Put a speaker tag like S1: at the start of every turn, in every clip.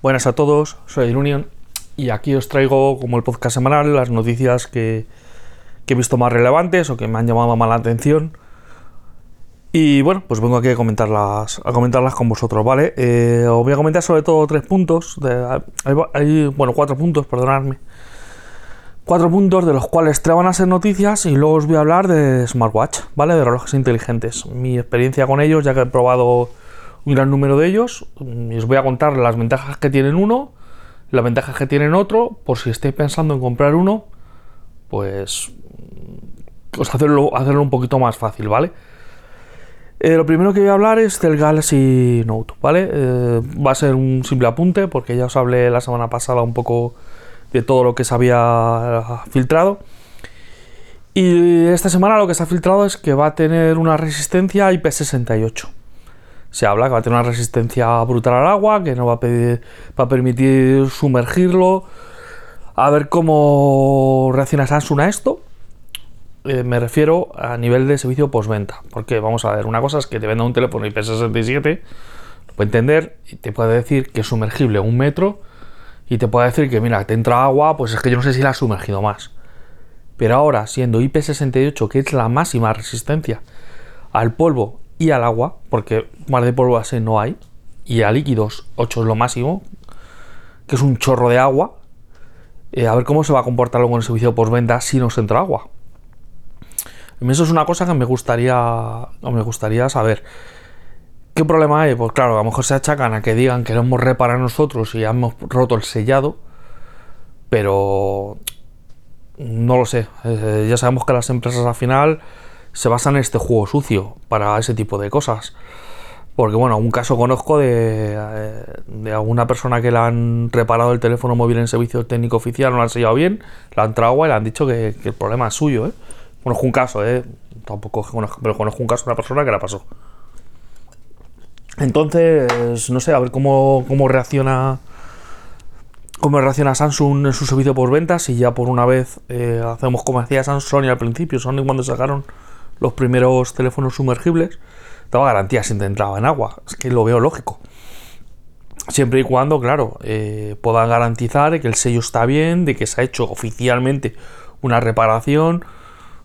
S1: Buenas a todos, soy Union y aquí os traigo como el podcast semanal las noticias que, he visto más relevantes o que me han llamado más la atención. Y bueno, pues vengo aquí a comentarlas, a comentarlas con vosotros, ¿vale? Eh, os voy a comentar sobre todo tres puntos, de, hay, bueno, cuatro puntos, perdonadme. Cuatro puntos de los cuales van a ser noticias y luego os voy a hablar de smartwatch, ¿vale? De relojes inteligentes. Mi experiencia con ellos, ya que he probado un gran número de ellos y os voy a contar las ventajas que tienen uno, las ventajas que tienen otro, por si estáis pensando en comprar uno, pues os hacerlo, hacerlo un poquito más fácil, ¿vale? Eh, lo primero que voy a hablar es del Galaxy Note, ¿vale? Eh, va a ser un simple apunte porque ya os hablé la semana pasada un poco de todo lo que se había filtrado. Y esta semana lo que se ha filtrado es que va a tener una resistencia IP68 se habla que va a tener una resistencia brutal al agua, que no va a, pedir, va a permitir sumergirlo. A ver cómo reacciona Samsung a esto. Eh, me refiero a nivel de servicio postventa. Porque vamos a ver, una cosa es que te venda un teléfono IP67, lo puede entender y te puede decir que es sumergible un metro y te puede decir que mira, te entra agua, pues es que yo no sé si la ha sumergido más. Pero ahora, siendo IP68, que es la máxima resistencia al polvo y al agua, porque más de polvo base no hay, y a líquidos 8 es lo máximo, que es un chorro de agua. Eh, a ver cómo se va a comportar luego en el servicio postventa si nos entra agua. Eso es una cosa que me gustaría, me gustaría saber. ¿Qué problema hay? Pues claro, a lo mejor se achacan a que digan que lo hemos reparado nosotros y hemos roto el sellado, pero no lo sé. Eh, ya sabemos que las empresas al final se basa en este juego sucio para ese tipo de cosas. Porque bueno, un caso conozco de, eh, de, alguna persona que le han reparado el teléfono móvil en servicio técnico oficial, no lo han sellado bien, le han agua y le han dicho que, el problema es suyo. ¿eh? Conozco un caso, ¿eh? tampoco conozco, pero conozco un caso de una persona que la pasó. Entonces, no sé, a ver cómo, cómo reacciona cómo reacciona Samsung en su servicio por ventas y ya por una vez eh, hacemos como hacía Samsung al principio, Sony cuando sacaron los primeros teléfonos sumergibles, daba garantía si entraba en agua. Es que lo veo lógico. Siempre y cuando, claro, eh, puedan garantizar que el sello está bien, de que se ha hecho oficialmente una reparación.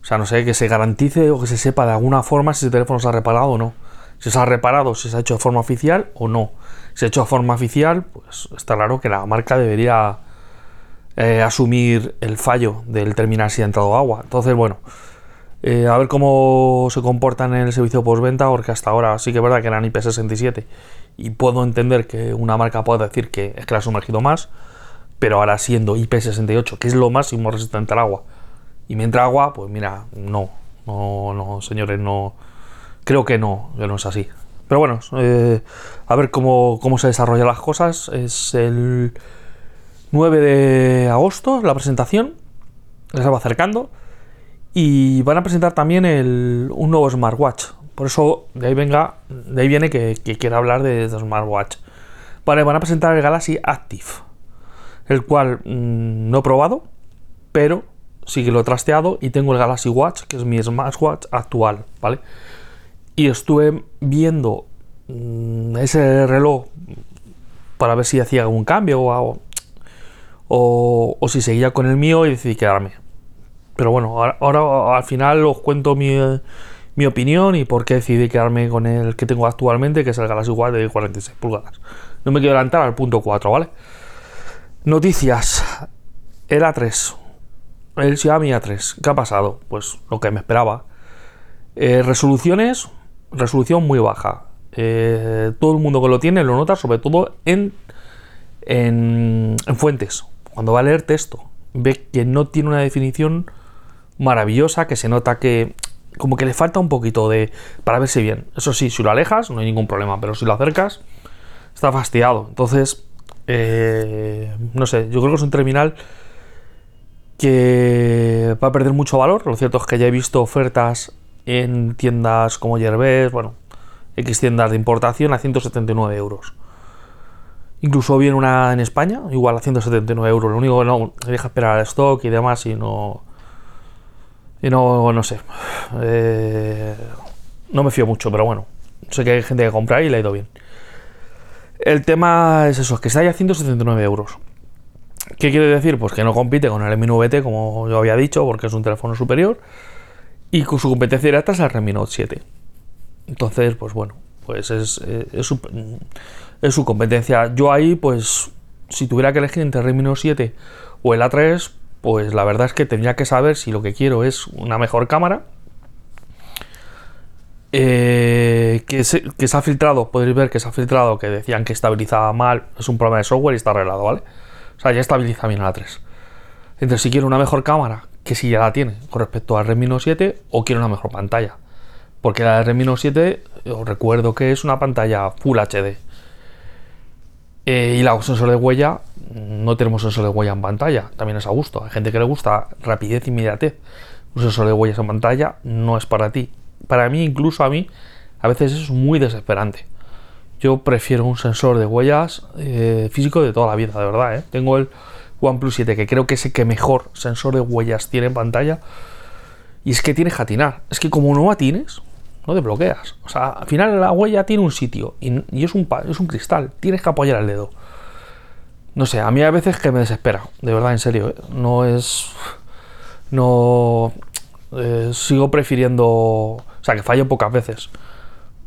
S1: O sea, no sé, que se garantice o que se sepa de alguna forma si ese teléfono se ha reparado o no. Si se ha reparado, si se ha hecho de forma oficial o no. Si se ha hecho de forma oficial, pues está claro que la marca debería eh, asumir el fallo del terminal si ha entrado agua. Entonces, bueno, eh, a ver cómo se comportan en el servicio postventa, porque hasta ahora sí que es verdad que eran IP67 y puedo entender que una marca pueda decir que es que la ha sumergido más, pero ahora siendo IP68, que es lo máximo resistente al agua, y mientras agua, pues mira, no, no, no, señores, no, creo que no, que no es así. Pero bueno, eh, a ver cómo, cómo se desarrollan las cosas. Es el 9 de agosto la presentación, se va acercando. Y van a presentar también un nuevo smartwatch. Por eso de ahí venga, de ahí viene que, quiera hablar de, smartwatch. Vale, van a presentar el Galaxy Active, el cual mm, no he probado, pero sí que lo he trasteado y tengo el Galaxy Watch, que es mi smartwatch actual, ¿vale? Y estuve viendo mm, ese reloj para ver si hacía algún cambio o si seguía con el mío y decidí quedarme. Pero bueno, ahora, al final os cuento mi, opinión y por qué decidí quedarme con el que tengo actualmente, que es el Galaxy Watch de 46 pulgadas. No me quiero adelantar al punto 4, ¿vale? Noticias. El A3. El Xiaomi A3. ¿Qué ha pasado? Pues lo que me esperaba. Eh, resoluciones. Resolución muy baja. Eh, todo el mundo que lo tiene lo nota, sobre todo en, en, en fuentes. Cuando va a leer texto, ve que no tiene una definición maravillosa que se nota que como que le falta un poquito de para verse bien. Eso sí, si lo alejas no hay ningún problema, pero si lo acercas está fastidiado. Entonces, eh, no sé, yo creo que es un terminal que va a perder mucho valor. Lo cierto es que ya he visto ofertas en tiendas como Yerbes, bueno, X tiendas de importación a 179 euros. Incluso vi una en España, igual a 179 euros. Lo único que no, deja esperar al stock y demás y no y no, no sé. Eh, no me fío mucho, pero bueno. Sé que hay gente que compra y le ha ido bien. El tema es eso, que está ahí a 179 euros. ¿Qué quiere decir? Pues que no compite con el Mi 9T, como yo había dicho, porque es un teléfono superior. Y con su competencia directa es el Redmi Note 7. Entonces, pues bueno, pues es, eh, es, su, es, su, competencia. Yo ahí, pues, si tuviera que elegir entre el Redmi Note 7 o el A3, pues la verdad es que tendría que saber si lo que quiero es una mejor cámara. Eh, que, se, que se ha filtrado, podéis ver que se ha filtrado, que decían que estabilizaba mal, es un problema de software y está arreglado, ¿vale? O sea, ya estabiliza bien el A3. Entonces, si quiero una mejor cámara, que si ya la tiene con respecto al Redmi Note 7, o quiero una mejor pantalla. Porque la Redmi Note 7, os recuerdo que es una pantalla Full HD. Eh, y la sensor de huella, no tenemos sensor de huella en pantalla, también es a gusto. Hay gente que le gusta rapidez e inmediatez. Un sensor de huellas en pantalla no es para ti. Para mí, incluso a mí, a veces es muy desesperante. Yo prefiero un sensor de huellas eh, físico de toda la vida, de verdad. ¿eh? Tengo el OnePlus 7, que creo que es el que mejor sensor de huellas tiene en pantalla. Y es que tienes que atinar. Es que como no atines, no te bloqueas. O sea, al final la huella tiene un sitio y, es, un, es un cristal. Tienes que apoyar el dedo. No sé, a mí a veces que me desespera. De verdad, en serio. ¿eh? No es... No... Eh, sigo prefiriendo... O sea, que fallo pocas veces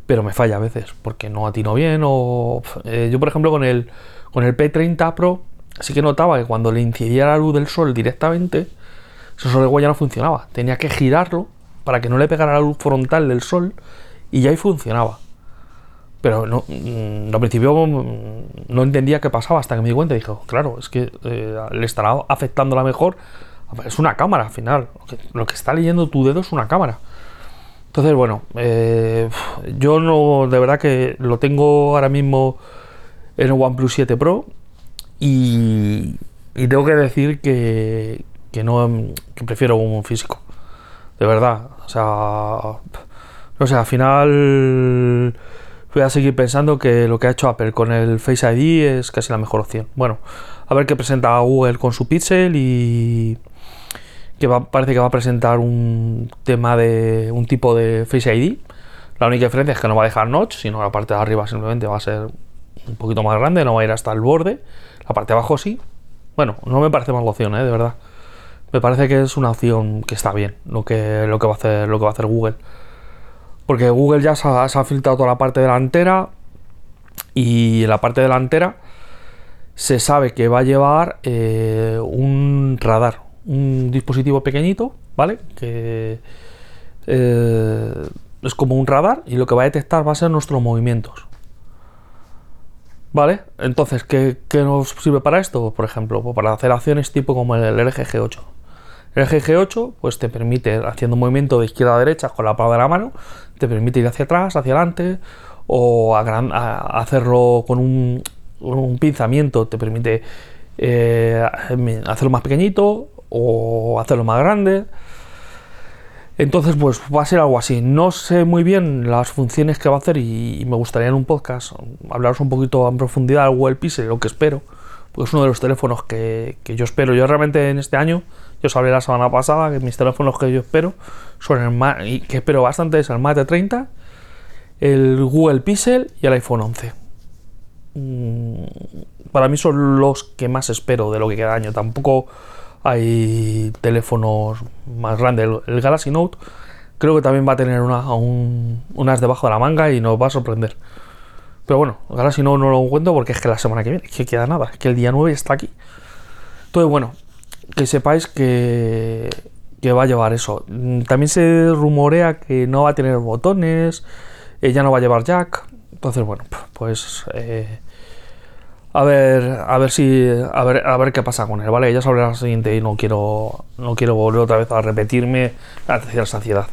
S1: pero me falla a veces porque no atino bien o eh, yo por ejemplo con el con el P30 Pro sí que notaba que cuando le incidía la luz del sol directamente sensor de huella no funcionaba tenía que girarlo para que no le pegara la luz frontal del sol y ya ahí funcionaba pero no, mm, al principio mm, no entendía qué pasaba hasta que me di cuenta y dije, claro, es que eh, le estará afectando la mejor. Es una cámara al final. Lo que está leyendo tu dedo es una cámara. Entonces, bueno, eh, yo no, de verdad que lo tengo ahora mismo en el OnePlus 7 Pro y, tengo que decir que, que no que prefiero un físico. De verdad, o sea, no sé, al final voy a seguir pensando que lo que ha hecho Apple con el Face ID es casi la mejor opción. Bueno, a ver qué presenta Google con su Pixel y que parece que va a presentar un tema de un tipo de Face ID. La única diferencia es que no va a dejar notch, sino la parte de arriba simplemente va a ser un poquito más grande, no va a ir hasta el borde. La parte de abajo sí. Bueno, no me parece mala opción, ¿eh? de verdad. Me parece que es una opción que está bien, lo que, lo que, va, a hacer, lo que va a hacer Google. Porque Google ya se ha, filtrado toda la parte delantera y en la parte delantera se sabe que va a llevar eh, un radar, un dispositivo pequeñito, ¿vale? Que eh, es como un radar y lo que va a detectar va a ser nuestros movimientos. ¿Vale? Entonces, ¿qué, nos sirve para esto? Por ejemplo, pues para hacer acciones tipo como el LG G8. El LG G8 pues te permite, haciendo un movimiento de izquierda a derecha con la palma de la mano, te permite ir hacia atrás, hacia adelante, o hacerlo con un, un, pinzamiento, te permite eh, hacerlo más pequeñito, o hacerlo más grande. Entonces, pues va a ser algo así. No sé muy bien las funciones que va a hacer y, me gustaría en un podcast hablaros un poquito en profundidad del Google Pixel, lo que espero, porque es uno de los teléfonos que, yo espero. Yo realmente en este año, yo os hablé la semana pasada que mis teléfonos que yo espero son el que espero bastante es el Mate 30, el Google Pixel y el iPhone 11. Mm, para mí son los que más espero de lo que queda año. Tampoco hay teléfonos más grandes. El, Galaxy Note creo que también va a tener una, unas debajo de la manga y nos va a sorprender. Pero bueno, el Galaxy Note no lo cuento porque es que la semana que viene, que queda nada, que el día 9 está aquí. Entonces, bueno, que sepáis que, que va a llevar eso. También se rumorea que no va a tener botones, ella ya no va a llevar jack. Entonces, bueno, pues eh, a ver, a ver si, a ver, a ver qué pasa con él, ¿vale? Ya sobre la siguiente y no quiero, no quiero volver otra vez a repetirme a la saciedad.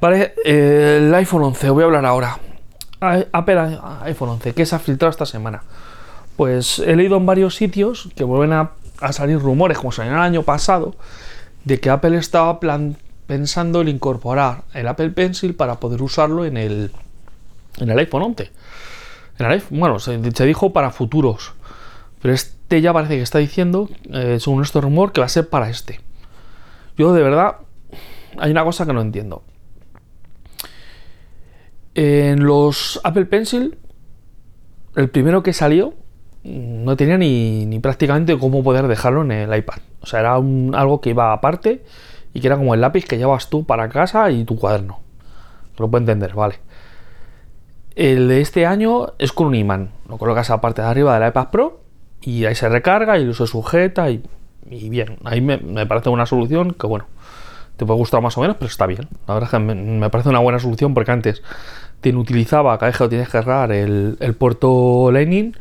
S1: Vale, el iPhone 11, voy a hablar ahora. Apple iPhone 11, ¿qué se ha filtrado esta semana? Pues he leído en varios sitios que vuelven a, salir rumores, como salieron el año pasado, de que Apple estaba pensando en incorporar el Apple Pencil para poder usarlo en el, en el iPhone 11 bueno, se, dijo para futuros, pero este ya parece que está diciendo, eh, según este rumor, que va a ser para este. Yo de verdad, hay una cosa que no entiendo. En los Apple Pencil el primero que salió mm, no tenía ni, prácticamente cómo poder dejarlo en el iPad. O sea, era algo que iba aparte y que era como el lápiz que llevas tú para casa y tu cuaderno. Lo puedo entender, vale. El de este año es con un imán. Lo colocas a la parte de arriba del iPad Pro y ahí se recarga y se sujeta y, bien. Ahí me, parece una solución que, bueno, te puede gustar más o menos, pero está bien. La verdad es que me, parece una buena solución porque antes te utilizaba cada vez que lo tienes que cargar el, puerto Lightning,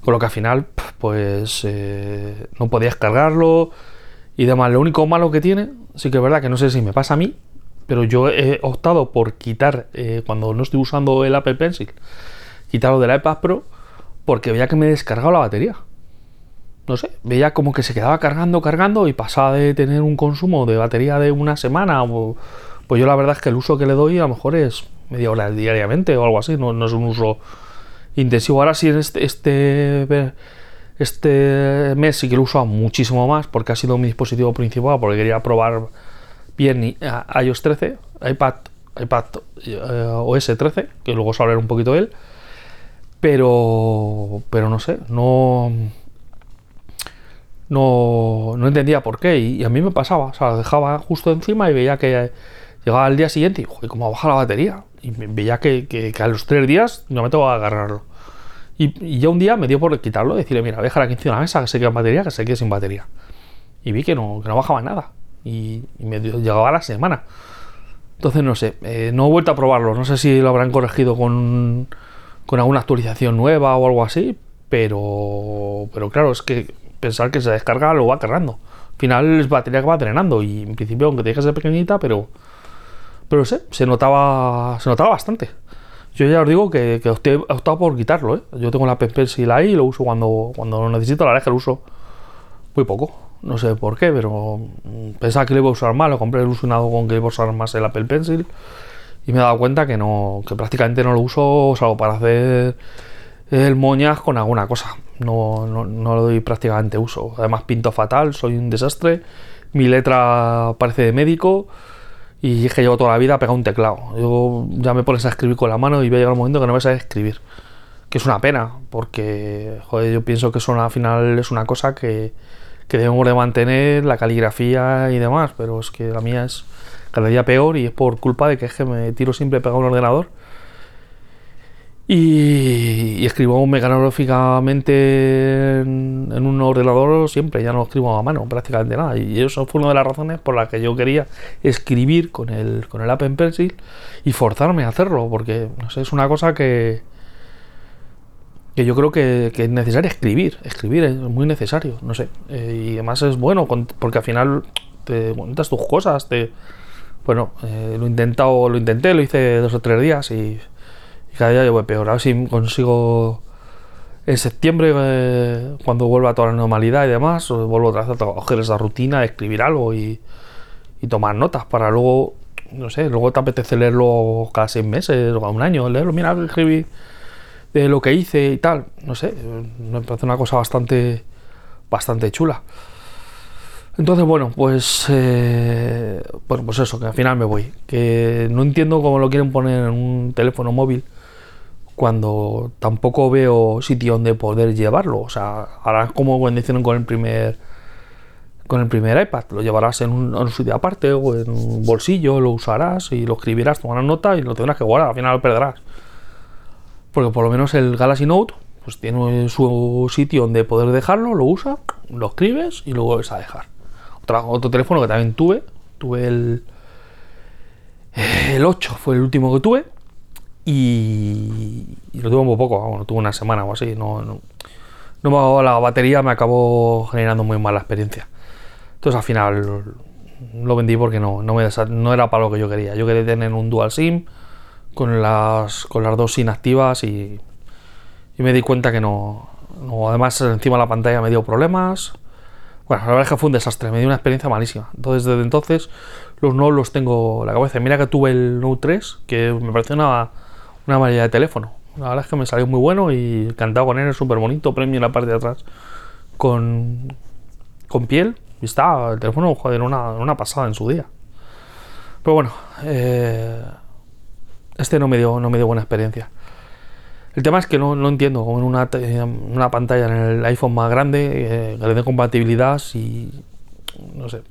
S1: con lo que al final, pues eh, no podías cargarlo y demás. Lo único malo que tiene, sí que es verdad que no sé si me pasa a mí, pero yo he optado por quitar, eh, cuando no estoy usando el Apple Pencil, quitarlo del iPad Pro, porque veía que me descargaba la batería. No sé, veía como que se quedaba cargando, cargando y pasaba de tener un consumo de batería de una semana. Pues yo la verdad es que el uso que le doy a lo mejor es media hora diariamente o algo así, no, no es un uso intensivo. Ahora sí, en este, este, este mes sí que lo uso muchísimo más porque ha sido mi dispositivo principal, porque quería probar bien iOS 13, iPad, iPad eh, OS 13, que luego os hablaré un poquito de él, pero, pero no sé, no, no, entendía por qué y, a mí me pasaba, o sea, dejaba justo encima y veía que llegaba al día siguiente y, joder, cómo baja la batería. Y veía que, que, a los tres días no me tengo que agarrarlo. Y, ya un día me dio por quitarlo, decirle, mira, déjala aquí encima de la mesa, que se quede en batería, que se quede sin batería. Y vi que no, no bajaba nada y, me llegaba a la semana. Entonces no sé, eh, no he vuelto a probarlo, no sé si lo habrán corregido con, con alguna actualización nueva o algo así, pero, pero claro, es que pensar que se descarga lo va cargando. Al final es batería que va drenando y en principio aunque te dejes de pequeñita, pero pero sé, se notaba se notaba bastante. Yo ya os digo que, he optado por quitarlo, ¿eh? Yo tengo la Pen Pencil ahí y lo uso cuando, cuando lo necesito, la verdad es que lo uso muy poco. No sé por qué, pero pensaba que lo iba a usar más. Lo compré ilusionado con que iba a usar más el Apple Pencil. Y me he dado cuenta que no, que prácticamente no lo uso salvo para hacer el moñas con alguna cosa. No, no, no lo doy prácticamente uso. Además pinto fatal, soy un desastre. Mi letra parece de médico. Y es que llevo toda la vida pegado un teclado. Yo ya me pones a escribir con la mano y va a llegar un momento que no me a escribir. Que es una pena, porque joder, yo pienso que eso al final es una cosa que, que debemos de mantener, la caligrafía y demás, pero es que la mía es cada día peor y es por culpa de que es que me tiro siempre pegado un ordenador y, escribo mecanográficamente en, un ordenador siempre, ya no escribo a mano prácticamente nada. Y eso fue una de las razones por las que yo quería escribir con el, con el Apple Pencil y forzarme a hacerlo porque no sé, es una cosa que, que yo creo que, es necesario escribir, escribir es muy necesario, no sé, eh, y además es bueno porque al final te cuentas tus cosas, te, bueno, eh, lo he intentado, lo intenté, lo hice dos o tres días y, cada día llevo peor, a ver si consigo en septiembre, eh, cuando vuelva a toda la normalidad y demás, vuelvo otra vez a coger esa rutina escribir algo y, y tomar notas para luego, no sé, luego te apetece leerlo cada seis meses o cada un año, leerlo, mira, escribí de lo que hice y tal. No sé, me parece una cosa bastante, bastante chula. Entonces, bueno, pues, eh, bueno, pues eso, que al final me voy. Que no entiendo cómo lo quieren poner en un teléfono móvil cuando tampoco veo sitio donde poder llevarlo. O sea, ahora como condicionan con el primer con el primer iPad, lo llevarás en un, en un, sitio aparte o en un bolsillo, lo usarás y lo escribirás, tomarás nota y lo tendrás que guardar, al final lo perderás. Porque por lo menos el Galaxy Note pues tiene su sitio donde poder dejarlo, lo usa, lo escribes y lo vuelves a dejar. otro teléfono que también tuve, tuve el, el 8, fue el último que tuve y, lo tuve un poco, bueno, tuve una semana o así, no, no, no la batería me acabó generando muy mala experiencia. Entonces al final lo vendí porque no, no, me, no era para lo que yo quería. Yo quería tener un dual SIM con las, con las dos inactivas y, y me di cuenta que no, Además, encima la pantalla me dio problemas. Bueno, la verdad es que fue un desastre, me dio una experiencia malísima. Entonces, desde entonces, los no los tengo en la cabeza. Mira que tuve el Note 3, que me pareció una, una maravilla de teléfono. La verdad es que me salió muy bueno y encantado con él, es súper bonito, premio en la parte de atrás con, con piel. Y está el teléfono, joder, una, una pasada en su día. Pero bueno, eh, este no me dio, no me dio buena experiencia. El tema es que no, no entiendo como en una, una pantalla en el iPhone más grande eh, que le dé compatibilidad y no sé.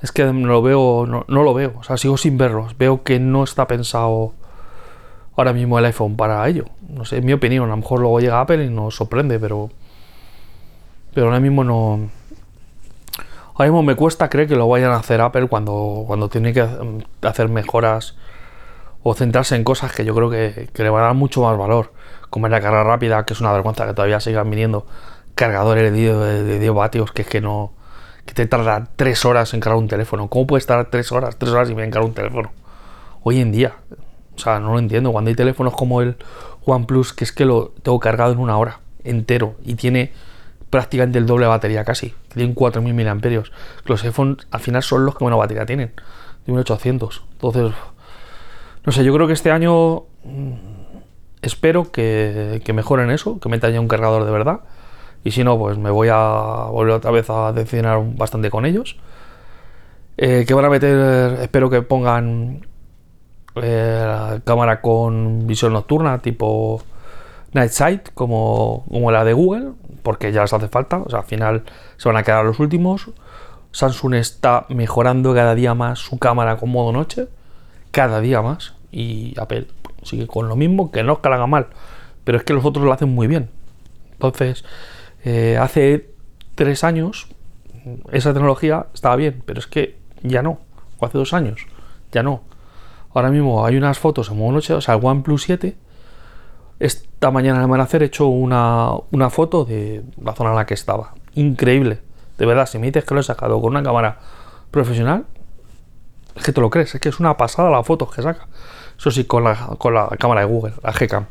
S1: Es que no lo veo, no, no lo veo, o sea, sigo sin verlos. Veo que no está pensado ahora mismo el iPhone para ello. No sé, en mi opinión, a lo mejor luego llega Apple y nos sorprende, pero pero ahora mismo no ahora mismo me cuesta creer que lo vayan a hacer Apple cuando cuando tiene que hacer mejoras o centrarse en cosas que yo creo que, que le van a dar mucho más valor, como es la carga rápida, que es una vergüenza que todavía sigan viniendo cargadores de 10, de 10 vatios, que es que no, que te tarda 3 horas en cargar un teléfono. ¿Cómo puede estar 3 horas, 3 horas y me cargar un teléfono? Hoy en día, o sea, no lo entiendo. Cuando hay teléfonos como el OnePlus, que es que lo tengo cargado en una hora entero y tiene prácticamente el doble de batería casi, tienen 4000 mAh. Los iPhones al final son los que menos batería tienen, de 1800. Entonces, no sé, yo creo que este año mm, espero que, que mejoren eso, que metan ya un cargador de verdad. Y si no, pues me voy a volver otra vez a decepcionar bastante con ellos. Eh, que van a meter, espero que pongan eh, cámara con visión nocturna, tipo Night Sight, como, como la de Google, porque ya les hace falta. O sea, al final se van a quedar los últimos. Samsung está mejorando cada día más su cámara con modo noche cada día más. Y Apple sigue con lo mismo, que no es que haga mal, pero es que los otros lo hacen muy bien. Entonces, eh, hace tres años esa tecnología estaba bien, pero es que ya no. O hace dos años, ya no. Ahora mismo hay unas fotos en modo noche, o sea, el OnePlus 7. Esta mañana al amanecer he hecho una, una foto de la zona en la que estaba. Increíble. De verdad, si me dices que lo he sacado con una cámara profesional, es que te lo crees, es que es una pasada la foto que saca. Eso sí, con la, con la cámara de Google, la Gcam.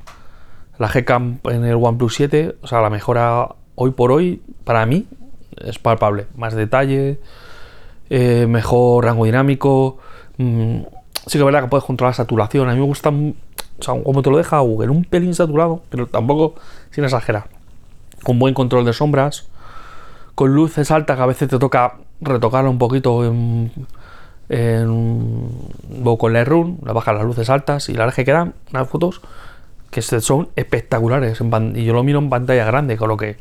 S1: La Gcam en el OnePlus 7, o sea, la mejora hoy por hoy, para mí, es palpable. Más detalle, eh, mejor rango dinámico. mm, sí que es verdad que puedes controlar la saturación. A mí me gusta, o sea, como te lo deja Google, un pelín saturado, pero tampoco sin exagerar. Con buen control de sombras, con luces altas que a veces te toca retocarlo un poquito en, en, o con Lightroom, le bajas las luces altas y la verdad que quedan unas fotos que son espectaculares y yo lo miro en pantalla grande, con lo que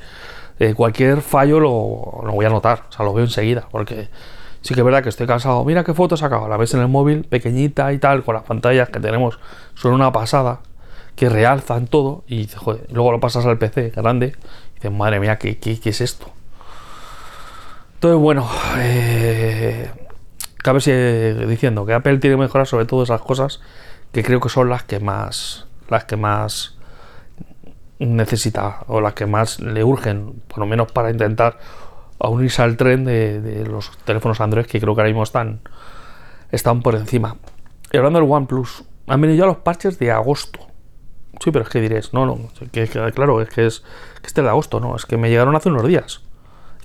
S1: eh, cualquier fallo lo, lo voy a notar, o sea, lo veo enseguida, porque sí que es verdad que estoy cansado. Mira qué foto he sacado, la ves en el móvil, pequeñita y tal, con las pantallas que tenemos, son una pasada, que realzan todo, y luego lo pasas al PC grande, y dices, madre mía, ¿qué, qué, qué es esto? Entonces, bueno, eh, cabe seguir diciendo que Apple tiene que mejorar sobre todo esas cosas que creo que son las que más las que más necesita o las que más le urgen, por lo menos para intentar a unirse al tren de, los teléfonos Android que creo que ahora mismo están, están por encima. Y hablando del OnePlus, han venido ya los parches de agosto. Sí, pero es que diréis, no, no, que, que- claro, es que es que este es de agosto, no, es que me llegaron hace unos días.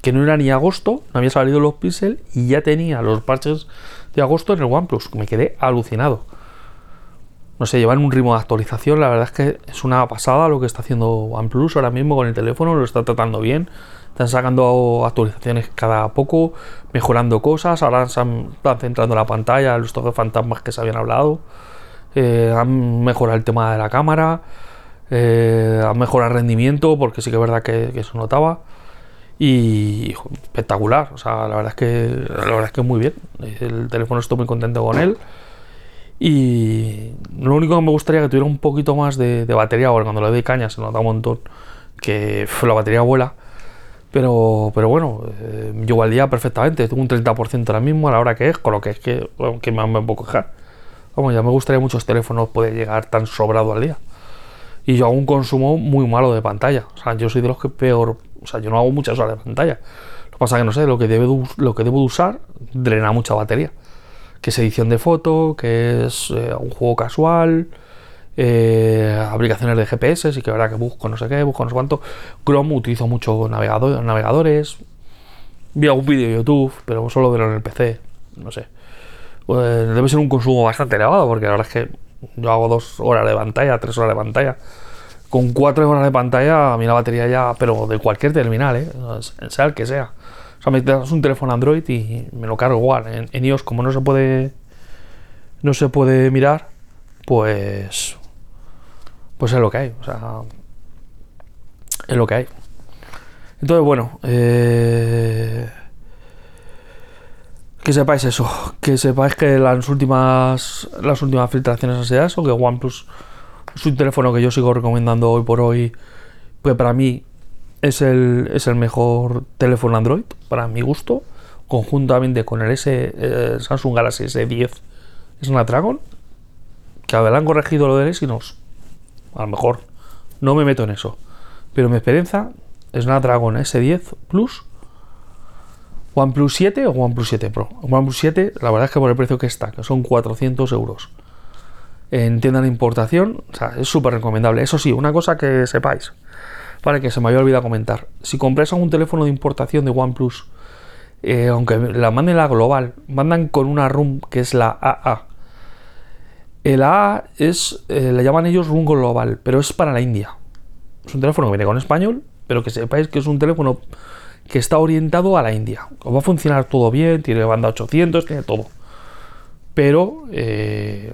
S1: Que no era ni agosto, no había salido los Pixel y ya tenía los parches de agosto en el OnePlus. Me quedé alucinado. No sé, llevan un ritmo de actualización, la verdad es que es una pasada lo que está haciendo OnePlus ahora mismo con el teléfono, lo está tratando bien. Están sacando actualizaciones cada poco, mejorando cosas. Ahora están centrando la pantalla, los toques fantasmas que se habían hablado. Eh, han mejorado el tema de la cámara. eh, han mejorado el rendimiento, porque sí que es verdad que, que se notaba. Y espectacular. O sea, la verdad es que la verdad es que muy bien. El teléfono estoy muy contento con él. Y lo único que me gustaría que tuviera un poquito más de, batería, porque cuando le doy caña se nota un montón que la batería vuela. Pero, pero bueno, eh, al día perfectamente. Tengo un 30% ahora mismo a la hora que es, con lo que es que, bueno, que más me puedo quejar. Vamos, ya me gustaría muchos teléfonos poder llegar tan sobrado al día. Y yo hago un consumo muy malo de pantalla. O sea, yo soy de los que peor. O sea, yo no hago muchas horas de pantalla. Lo que pasa es que no sé, lo que, debe de us- lo que debo de usar drena mucha batería. Que es edición de foto, que es eh, un juego casual, eh, aplicaciones de GPS, y que verdad que busco no sé qué, busco no sé cuánto. Chrome utilizo mucho navegado- navegadores. Vi algún vídeo de YouTube, pero solo verlo en el PC. No sé. Pues debe ser un consumo bastante elevado, porque la verdad es que yo hago dos horas de pantalla, tres horas de pantalla. Con cuatro horas de pantalla, a mí la batería ya, pero de cualquier terminal, ¿eh? sea el que sea. O sea, me das un teléfono Android y me lo cargo igual. En, en iOS, como no se puede no se puede mirar, pues pues es lo que hay, o sea, es lo que hay. Entonces, bueno, eh, que sepáis eso, que sepáis que las últimas las últimas filtraciones han sido eso, que OnePlus es un teléfono que yo sigo recomendando hoy por hoy, pues para mí es el, es el mejor teléfono Android, para mi gusto, conjuntamente con el S, eh, Samsung Galaxy S10 Snapdragon, que habrán corregido lo del Exynos, a lo mejor no me meto en eso, pero mi experiencia Snapdragon S10 Plus, OnePlus 7 o OnePlus 7 Pro. OnePlus 7, la verdad es que por el precio que está, que son 400 euros en tienda importación, o sea, es súper recomendable. Eso sí, una cosa que sepáis, para que se me había olvidado comentar, si compráis un teléfono de importación de OnePlus, eh, aunque la manden la global, mandan con una RUM que es la AA. El AA es, eh, le llaman ellos RUM global, pero es para la India. Es un teléfono que viene con español, pero que sepáis que es un teléfono que está orientado a la India. Os va a funcionar todo bien, tiene banda 800, tiene todo. Pero eh,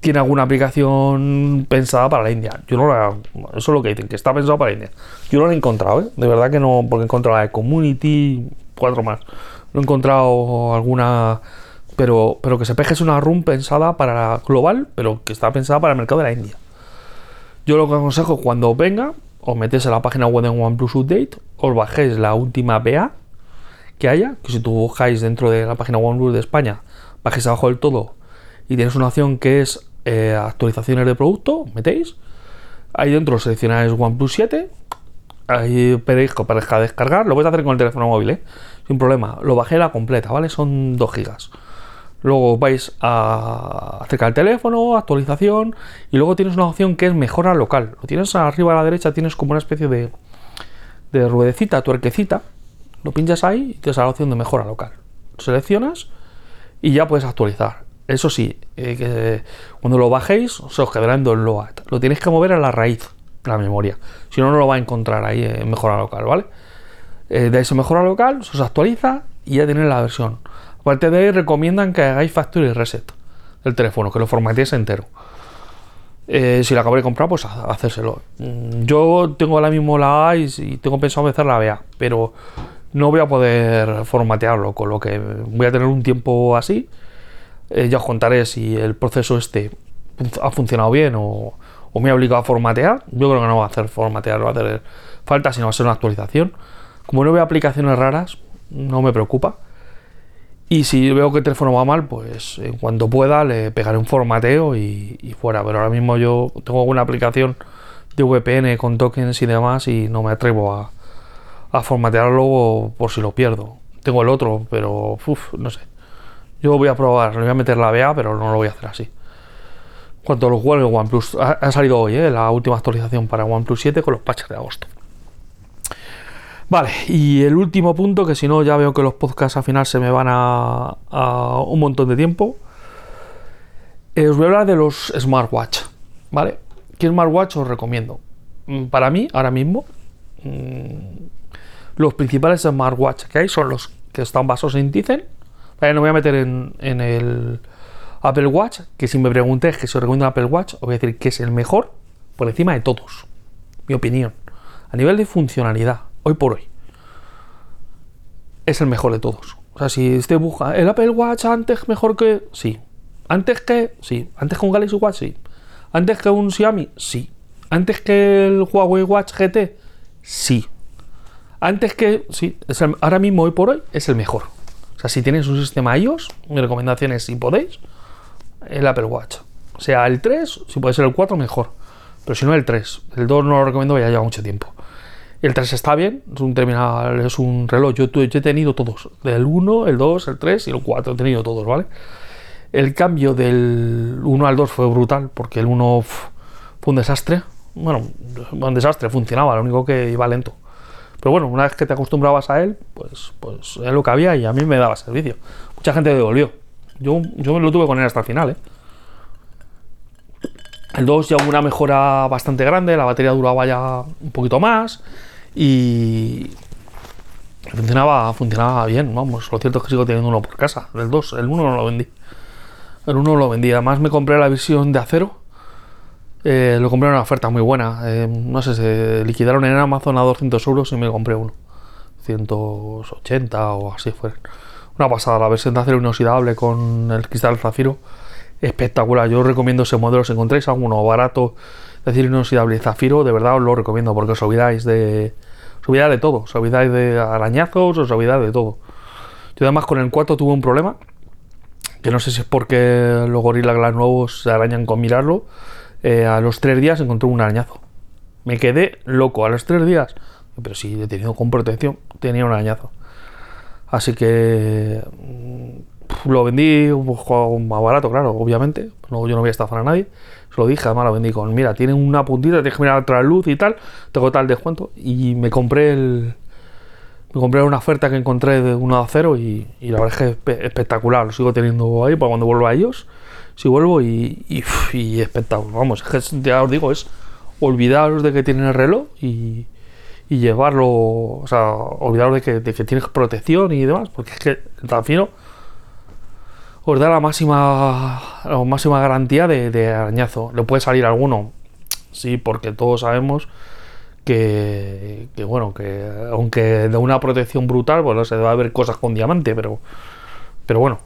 S1: tiene alguna aplicación pensada para la India. Yo no la, eso es lo que dicen, que está pensado para la India. Yo no lo he encontrado, ¿eh? de verdad que no, porque he encontrado la de Community, cuatro más. No he encontrado alguna, pero, pero que se peje es una RUM pensada para global, pero que está pensada para el mercado de la India. Yo lo que aconsejo cuando venga, os metéis a la página web de OnePlus Update, os bajéis la última BA que haya, que si tú buscáis dentro de la página OnePlus de España, bajéis abajo del todo y tienes una opción que es eh, actualizaciones de producto, metéis, ahí dentro seleccionáis OnePlus 7, ahí pedéis que para descargar, lo vais a hacer con el teléfono móvil, ¿eh? sin problema, lo bajé la completa, ¿vale? Son 2 gigas. Luego vais a acercar el teléfono, actualización, y luego tienes una opción que es mejora local. Lo tienes arriba a la derecha, tienes como una especie de, de ruedecita, tuerquecita. Lo pinchas ahí y tienes la opción de mejora local. Seleccionas y ya puedes actualizar. Eso sí, eh, cuando lo bajéis, se os quedará en download. Lo tienes que mover a la raíz la memoria. Si no, no lo va a encontrar ahí en mejora local, ¿vale? Eh, de ese mejora local, se os actualiza y ya tenéis la versión. Aparte de ahí, recomiendan que hagáis factory reset del teléfono, que lo formateéis entero. Eh, si la acabo de comprar, pues hacérselo. Mm, yo tengo ahora mismo la A y, tengo pensado hacer la BA, pero no voy a poder formatearlo, con lo que voy a tener un tiempo así. Eh, ya os contaré si el proceso este ha funcionado bien o, o, me ha obligado a formatear. Yo creo que no va a hacer formatear, no va a hacer falta, sino va a ser una actualización. Como no veo aplicaciones raras, no me preocupa. Y si veo que el teléfono va mal, pues en cuanto pueda le pegaré un formateo y, fuera. Pero ahora mismo yo tengo alguna aplicación de VPN con tokens y demás y no me atrevo a, formatearlo por si lo pierdo. Tengo el otro, pero no sé. Yo voy a probar, le voy a meter la BA, pero no lo voy a hacer así. Cuanto a los juegos OnePlus, ha, ha salido hoy ¿eh? la última actualización para OnePlus 7 con los patches de agosto. Vale, y el último punto, que si no ya veo que los podcasts al final se me van a, un montón de tiempo. Eh, os voy a hablar de los smartwatch, ¿vale? ¿Qué smartwatch os recomiendo? Mm, para mí, ahora mismo, mm, los principales smartwatch que hay son los que están basados en Tizen. Vale, no voy a meter en, el Apple Watch, que si me preguntéis que si os recomiendo el Apple Watch, os voy a decir que es el mejor por encima de todos. Mi opinión. A nivel de funcionalidad, hoy por hoy, es el mejor de todos. O sea, si usted busca el Apple Watch antes mejor que. Sí. Antes que. Sí. Antes que un Galaxy Watch, sí. Antes que un Xiaomi, sí. Antes que el Huawei Watch GT, sí. Antes que. Sí. ahora mismo, hoy por hoy, es el mejor. O sea, si tienes un sistema iOS, mi recomendación es, si podéis, el Apple Watch. O sea, el 3, si puede ser el 4, mejor. Pero si no, el 3. El 2 no lo recomiendo, ya lleva mucho tiempo. El 3 está bien, es un terminal, es un reloj. Yo, he tenido todos: el 1, el 2, el 3 y el 4. He tenido todos, ¿vale? El cambio del 1 al 2 fue brutal porque el 1 fue un desastre. Bueno, un desastre, funcionaba, lo único que iba lento. Pero bueno, una vez que te acostumbrabas a él, pues, pues es lo que había y a mí me daba servicio. Mucha gente devolvió. Yo, yo lo tuve con él hasta el final, ¿eh? El 2 ya hubo una mejora bastante grande, la batería duraba ya un poquito más y funcionaba, funcionaba bien, vamos. Lo cierto es que sigo teniendo uno por casa. El 2, el 1 no lo vendí. El 1 lo vendí. Además me compré la visión de acero. Eh, lo compré en una oferta muy buena. Eh, no sé, se liquidaron en Amazon a 200 euros y me compré uno. 180 o así fue. Una pasada, la versión de acero inoxidable con el cristal zafiro. Espectacular. Yo recomiendo ese modelo. Si encontráis alguno barato de acero inoxidable y zafiro, de verdad os lo recomiendo porque os olvidáis de. Os olvidáis de todo. Os olvidáis de arañazos, os olvidáis de todo. Yo además con el 4 tuve un problema. Que no sé si es porque los Gorilla Glass nuevos se arañan con mirarlo eh, a los tres días encontré un arañazo. Me quedé loco a los tres días. Pero si he tenido con protección, tenía un arañazo. Así que mm, lo vendí un poco más barato, claro, obviamente. No, yo no voy a estafar a nadie. Se lo dije, lo vendí con, mira, tiene una puntita, tienes que mirar otra luz y tal. Tengo tal descuento. Y me compré el... Me compré una oferta que encontré de 1 a 0 y, la verdad es que es espectacular. Lo sigo teniendo ahí para cuando vuelva a ellos si vuelvo y, espectacular. Vamos, ya os digo, es olvidaros de que tiene el reloj y, llevarlo, o sea, olvidaros de que, que tienes protección y demás, porque es que el tan fino os da la máxima, la máxima garantía de, arañazo. Le puede salir alguno, sí, porque todos sabemos que, bueno, que aunque de una protección brutal, bueno, se debe haber cosas con diamante, pero, pero bueno,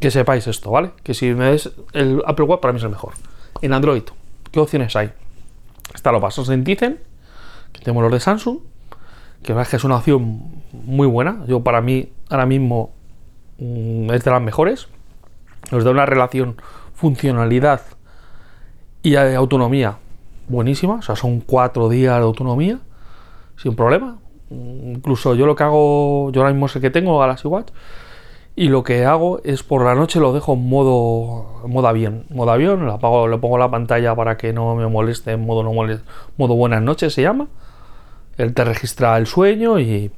S1: que sepáis esto, ¿vale? Que si me des el Apple Watch para mí es el mejor. En Android, ¿qué opciones hay? Está lo pasos en Tizen, que tenemos los de Samsung, que es que es una opción muy buena. Yo para mí ahora mismo mm, es de las mejores. Nos da una relación funcionalidad y autonomía buenísima. O sea, son cuatro días de autonomía sin problema. Incluso yo lo que hago, yo ahora mismo sé que tengo Galaxy Watch y lo que hago es por la noche lo dejo en modo, modo avión. Modo avión, lo apago, le pongo la pantalla para que no me moleste, en modo no moleste, modo buenas noches se llama. Él te registra el sueño y,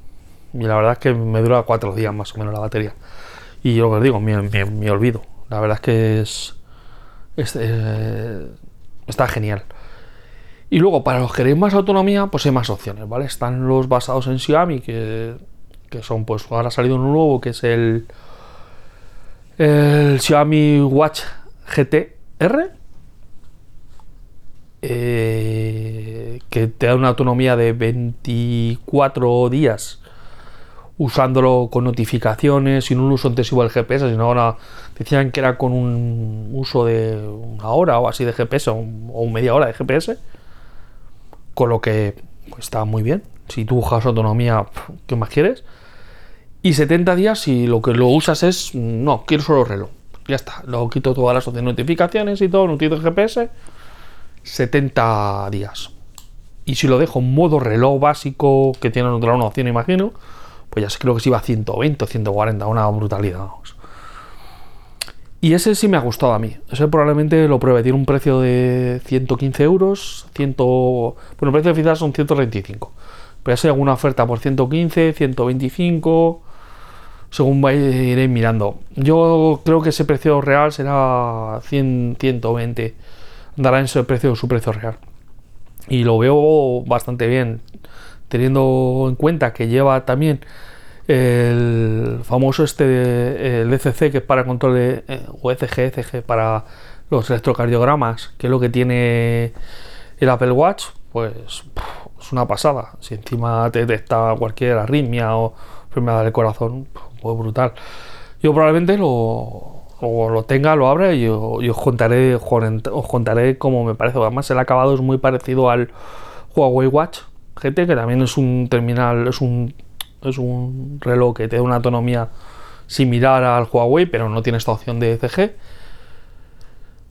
S1: la verdad es que me dura cuatro días más o menos la batería. Y yo os digo, me, olvido. La verdad es que es, eh, está genial. Y luego, para los que queréis más autonomía, pues hay más opciones, ¿vale? Están los basados en Xiaomi, que, que son, pues ahora ha salido uno nuevo, que es el el Xiaomi Watch GTR, eh, que te da una autonomía de 24 días usándolo con notificaciones, sin un uso intensivo del GPS, sino ahora decían que era con un uso de una hora o así de GPS o, media hora de GPS, con lo que está muy bien. Si tú buscas autonomía, ¿qué más quieres? Y 70 días si lo que lo usas es, no, quiero solo reloj. Ya está, lo quito todas las notificaciones y todo, no utilizo GPS. 70 días. Y si lo dejo en modo reloj básico, que tiene otra una opción, imagino, pues ya creo que si va a 120 o 140, una brutalidad, vamos. Y ese sí me ha gustado a mí. Ese probablemente lo pruebe. Tiene un precio de 115 euros. 100, bueno, el precio oficial son 135. Pero ya sé alguna oferta por 115, 125 según iré mirando. Yo creo que ese precio real será 100, 120. Dará en ese precio su precio real. Y lo veo bastante bien, teniendo en cuenta que lleva también el famoso este el ECC que es para control de eh, o ECG, ECG para los electrocardiogramas, que es lo que tiene el Apple Watch, pues es una pasada. Si encima te detecta cualquier arritmia o enfermedad del corazón, pues brutal. Yo probablemente lo, lo tenga, lo abra y, os contaré os contaré cómo me parece. Además el acabado es muy parecido al Huawei Watch GT, que también es un terminal, es un, es un reloj que te da una autonomía similar al Huawei, pero no tiene esta opción de ECG.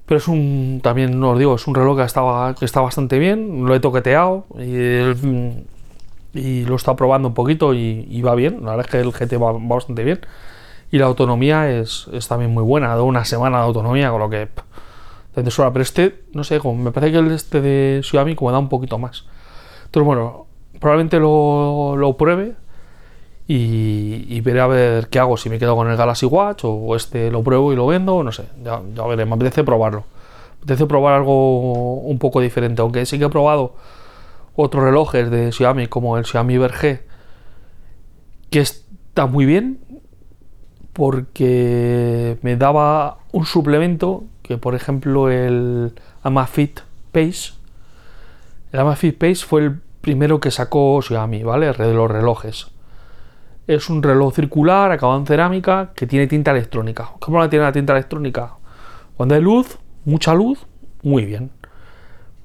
S1: Pero es un, también os digo, es un reloj que está, que está bastante bien, lo he toqueteado y y lo he probando un poquito y, va bien. La verdad es que el GT va, bastante bien. Y la autonomía es, también muy buena. Da una semana de autonomía, con lo que. Pero este, no sé, me parece que el este de Xiaomi como da un poquito más. Entonces, bueno, probablemente lo, pruebe y, veré a ver qué hago. Si me quedo con el Galaxy Watch o este lo pruebo y lo vendo, no sé. Ya, ya veré, me apetece probarlo. Me apetece probar algo un poco diferente. Aunque sí que he probado otros relojes de Xiaomi como el Xiaomi Verge que está muy bien porque me daba un suplemento que por ejemplo el Amazfit Pace. El Amazfit Pace fue el primero que sacó Xiaomi, ¿vale? de los relojes. Es un reloj circular acabado en cerámica que tiene tinta electrónica. ¿Cómo la tiene la tinta electrónica? Cuando hay luz, mucha luz, muy bien.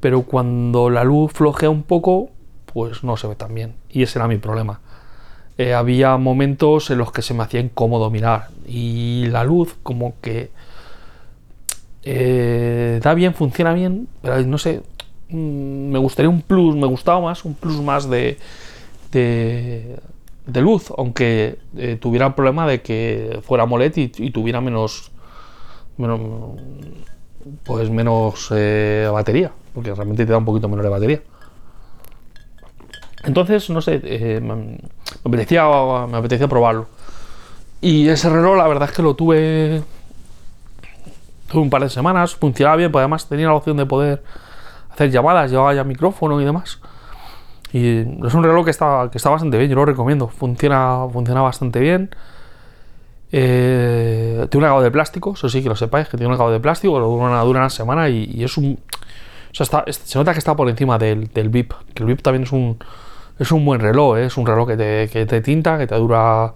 S1: Pero cuando la luz flojea un poco, pues no se ve tan bien. Y ese era mi problema. Eh, había momentos en los que se me hacía incómodo mirar. Y la luz como que eh, da bien, funciona bien, pero no sé, me gustaría un plus, me gustaba más, un plus más de, de, luz, aunque eh, tuviera el problema de que fuera AMOLED y, tuviera menos, menos pues menos eh, batería, porque realmente te da un poquito menos de batería. Entonces, no sé, me, apetecía, me apetecía probarlo. Y ese reloj, la verdad es que lo tuve un par de semanas, funcionaba bien, pues además tenía la opción de poder hacer llamadas, llevaba ya micrófono y demás. Y es un reloj que está, que está bastante bien, yo lo recomiendo, funciona, funciona bastante bien. Eh, tiene un acabado de plástico, eso sí que lo sepáis, que tiene un acabado de plástico, lo dura una, dura una semana y, es un... Se nota que está por encima del, del VIP, que el VIP también es un, es un buen reloj, ¿eh? es un reloj que te, que te tinta, que te dura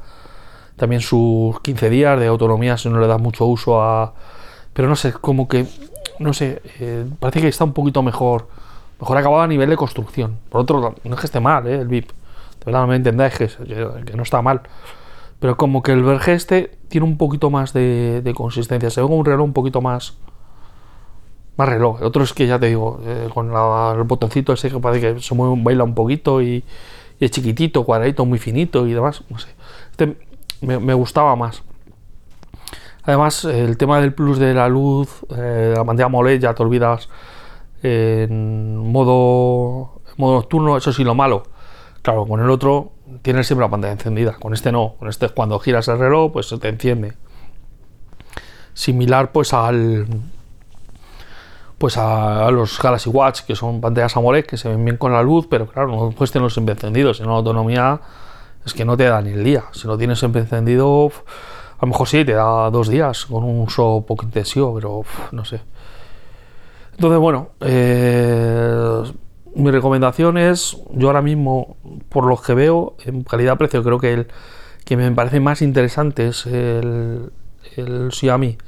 S1: también sus 15 días de autonomía si no le das mucho uso a, pero no sé, como que, no sé, eh, parece que está un poquito mejor, mejor acabado a nivel de construcción. Por otro lado, no es que esté mal, eh, el VIP, de verdad no me entendáis que, no está mal. Pero como que el verge este tiene un poquito más de, consistencia, se ve como un reloj un poquito más, más reloj. El otro es que ya te digo, eh, con el botoncito ese que parece que se mueve, baila un poquito y, es chiquitito, cuadradito, muy finito y demás. No sé. Este me, gustaba más. Además, el tema del plus de la luz, eh, la pantalla AMOLED, ya te olvidas en modo, modo nocturno, eso sí lo malo. Claro, con el otro tienes siempre la pantalla encendida, con este no, con este cuando giras el reloj pues se te enciende. Similar pues al pues a, los Galaxy Watch, que son pantallas AMOLED que se ven bien con la luz, pero claro, no puedes tenerlos siempre encendidos, en la autonomía es que no te da ni el día. Si lo tienes siempre encendido, a lo mejor sí, te da dos días con un uso poco intensivo, pero no sé. Entonces, bueno, eh, mi recomendación es, yo ahora mismo, por lo que veo, en calidad-precio, creo que el que me parece más interesante es el, el Xiaomi.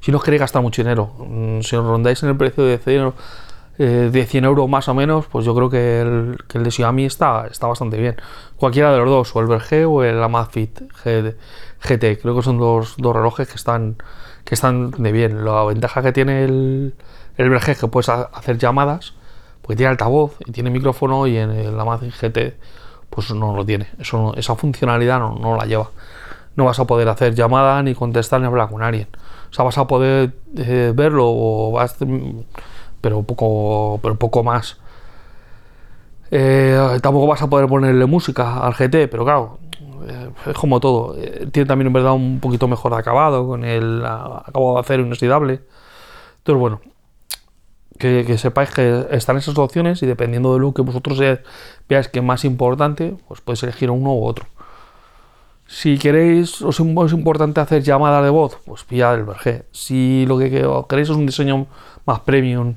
S1: Si no os queréis gastar mucho dinero, mm, si os rondáis en el precio de 100, eh, de 100 euros más o menos, pues yo creo que el, de Xiaomi está, está bastante bien. Cualquiera de los dos, o el Verge o el Amazfit GT, creo que son dos, dos relojes que están, que están de bien. La ventaja que tiene el, el Verge es que puedes hacer llamadas, porque tiene altavoz y tiene micrófono, y en el Amazfit GT pues no lo tiene. Esa funcionalidad no, no la lleva. No vas a poder hacer llamada, ni contestar, ni hablar con alguien. O sea, vas a poder eh, verlo o vas pero poco, pero poco más. Eh, tampoco vas a poder ponerle música al GT, pero claro, eh, es como todo. Eh, tiene también en verdad un poquito mejor de acabado, con el acabado de acero inoxidable. Entonces, bueno, que, sepáis que están esas opciones y dependiendo de lo que vosotros veáis que es más importante, pues podéis elegir uno u otro. Si queréis, os es importante hacer llamada de voz, pues pillad el Verge. Si lo que queréis es un diseño más premium,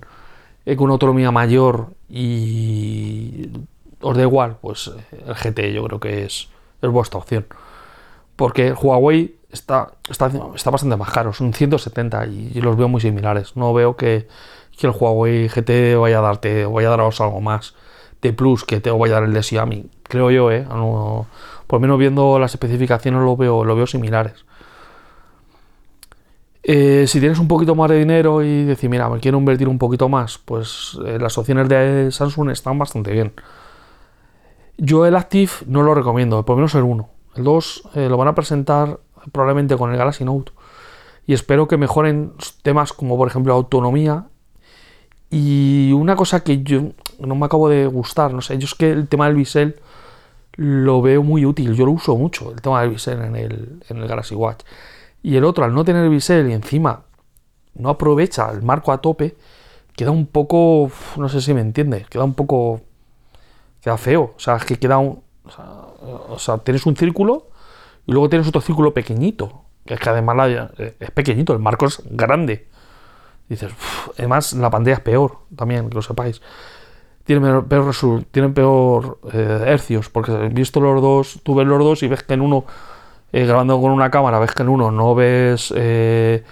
S1: con autonomía mayor y os da igual, pues eh, el GT yo creo que es, es vuestra opción. Porque Huawei está, está, está bastante más caro, son 170 y, los veo muy similares. No veo que, que, el Huawei GT vaya a darte, vaya a daros algo más de plus que te vaya a dar el de Xiaomi. Creo yo, ¿eh? por lo menos viendo las especificaciones lo veo, lo veo similares. Eh, si tienes un poquito más de dinero y decir, mira, me quiero invertir un poquito más, pues eh, las opciones de Samsung están bastante bien. Yo el Active no lo recomiendo, por lo menos el 1. El 2 eh, lo van a presentar probablemente con el Galaxy Note. Y espero que mejoren temas como por ejemplo autonomía. Y una cosa que yo no me acabo de gustar, no sé, yo es que el tema del bisel lo veo muy útil, yo lo uso mucho, el tema del bisel en el, en el Galaxy Watch y el otro al no tener bisel y encima no aprovecha el marco a tope, queda un poco, no sé si me entiende, queda un poco, queda feo, o sea, es que queda un, o sea, tienes un círculo y luego tienes otro círculo pequeñito, que es que además es pequeñito, el marco es grande. Dices, además la pantalla es peor, también, que lo sepáis. Tiene peor, tienen peor eh, hercios, porque visto los dos, tú ves los dos y ves que en uno, eh, grabando con una cámara, ves que en uno no ves eh,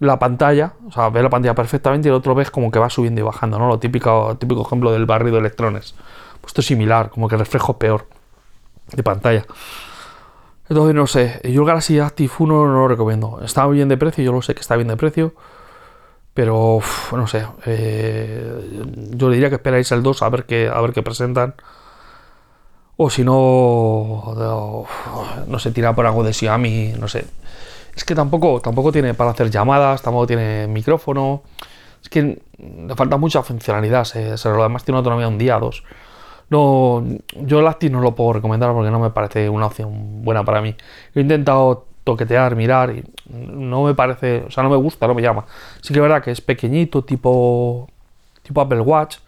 S1: la pantalla, o sea, ves la pantalla perfectamente y el otro ves como que va subiendo y bajando, ¿no? Lo típico, típico ejemplo del barrio de electrones. Pues esto es similar, como que el reflejo peor de pantalla. Entonces, no sé, yo el Galaxy Active 1 no lo recomiendo. Está bien de precio, yo lo sé que está bien de precio. Pero, no sé, eh, yo le diría que esperáis el 2 a ver qué, a ver qué presentan. O si no, no sé, tira por algo de Xiaomi, no sé. Es que tampoco, tampoco tiene para hacer llamadas, tampoco tiene micrófono. Es que le falta mucha funcionalidad. Se, se, además tiene una autonomía un día, dos. No, yo el Active no lo puedo recomendar porque no me parece una opción buena para mí. He intentado toquetear, mirar y no me parece, o sea, no me gusta, no me llama. Sí que es verdad que es pequeñito, tipo, tipo Apple Watch.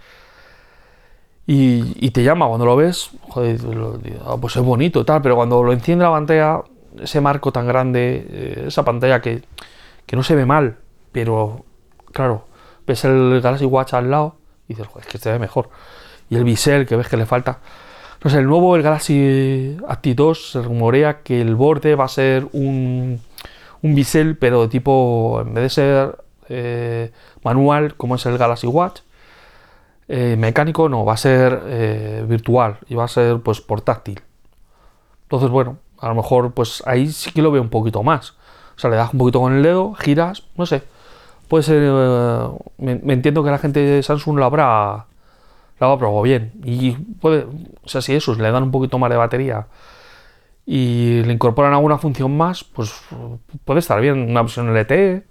S1: Y, te llama cuando lo ves, joder, ah, pues es bonito tal, pero cuando lo enciende la pantalla, ese marco tan grande, eh, esa pantalla que, que no se ve mal, pero claro, ves el Galaxy Watch al lado y dices, joder, es que se ve mejor y el bisel que ves que le falta. No sé, el nuevo, el Galaxy Active 2, se rumorea que el borde va a ser un, un bisel, pero de tipo, en vez de ser eh, manual, como es el Galaxy Watch, eh, mecánico, no, va a ser eh, virtual y va a ser pues portátil. Entonces, bueno, a lo mejor pues ahí sí que lo veo un poquito más. O sea, le das un poquito con el dedo, giras, no sé. Puede ser, me entiendo que la gente de Samsung lo habrá lo hago probado bien. Y puede, o sea, si eso le dan un poquito más de batería y le incorporan alguna función más, pues puede estar bien. Una versión LTE.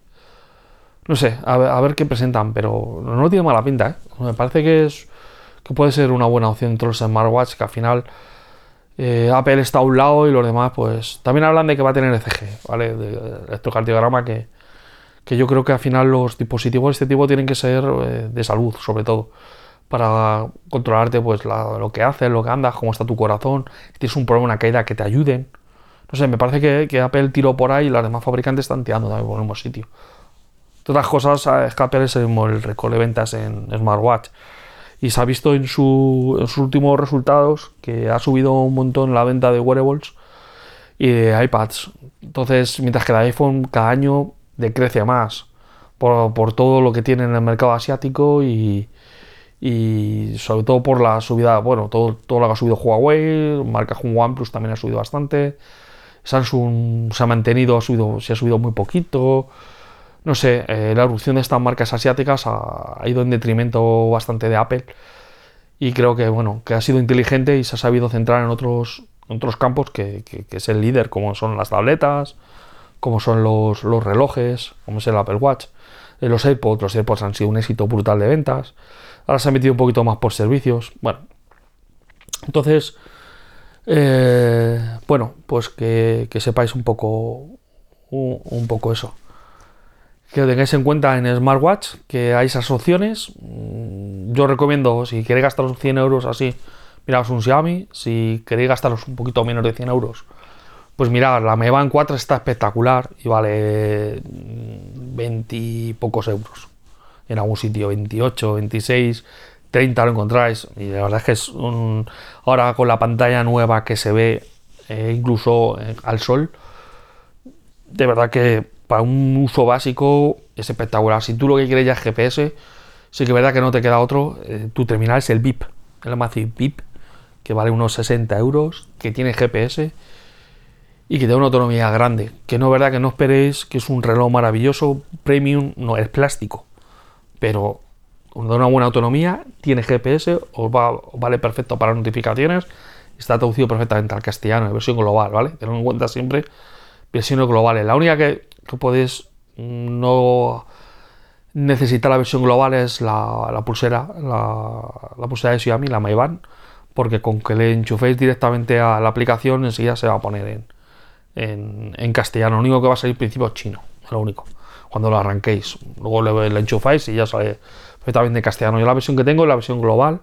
S1: No sé, a ver, qué presentan, pero no tiene mala pinta, ¿eh? Me parece que es que puede ser una buena opción entre los smartwatch, que al final eh, Apple está a un lado y los demás, pues también hablan de que va a tener ECG, ¿vale? Electrocardiograma que, que yo creo que al final los dispositivos de este tipo tienen que ser eh, de salud, sobre todo para controlarte pues lo que haces, lo que andas, cómo está tu corazón, si tienes un problema, una caída, que te ayuden. No sé, me parece que, que Apple tiró por ahí y los demás fabricantes están tirando también por el mismo sitio. Todas cosas, es que Apple es el, récord de ventas en smartwatch. Y se ha visto en, su, en sus últimos resultados que ha subido un montón la venta de wearables y de iPads. Entonces, mientras que el iPhone cada año decrece más por, por todo lo que tiene en el mercado asiático y, y sobre todo por la subida, bueno, todo, todo lo que ha subido Huawei, marca OnePlus también ha subido bastante, Samsung se ha mantenido, ha subido, se ha subido muy poquito, no sé, eh, la erupción de estas marcas asiáticas ha, ido en detrimento bastante de Apple. Y creo que, bueno, que ha sido inteligente y se ha sabido centrar en otros, otros campos que, es el líder, como son las tabletas, como son los, los relojes, como es el Apple Watch, eh, los AirPods, los AirPods han sido un éxito brutal de ventas, Ahora se ha metido un poquito más por servicios. Bueno. Entonces, eh, bueno, pues que, sepáis un poco, un, poco eso. Que tengáis en cuenta en Smartwatch, que hay esas opciones. Mm, yo recomiendo, si queréis gastaros 100 euros así, miraos un Xiaomi. Si queréis gastaros un poquito menos de 100 euros, pues mirad, la Mi Band 4 está espectacular y vale 20 y pocos euros en algún sitio 28, 26, 30 lo encontráis. Y la verdad es que es un. Ahora con la pantalla nueva que se ve eh, incluso eh, al sol, de verdad que para un uso básico es espectacular. Si tú lo que quieres ya es GPS, sí que es verdad que no te queda otro. Eh, tu terminal es el VIP, el Amazfit VIP, que vale unos 60 euros, que tiene GPS y que da una autonomía grande. Que no es verdad que no esperéis que es un reloj maravilloso, premium, no, es plástico pero da una buena autonomía, tiene GPS, os, va, vale perfecto para notificaciones, está traducido perfectamente al castellano, en versión global, ¿vale? Tened en cuenta siempre versiones globales. La única que, que podéis no necesitar la versión global es la, pulsera, la, pulsera de Xiaomi, la Mayban, porque con que le enchuféis directamente a la aplicación enseguida se va a poner en, castellano. Lo único que va a salir principio es chino, lo único cuando lo arranquéis. Luego le, enchufáis y ya sale perfectamente castellano. Yo la versión que tengo es la versión global,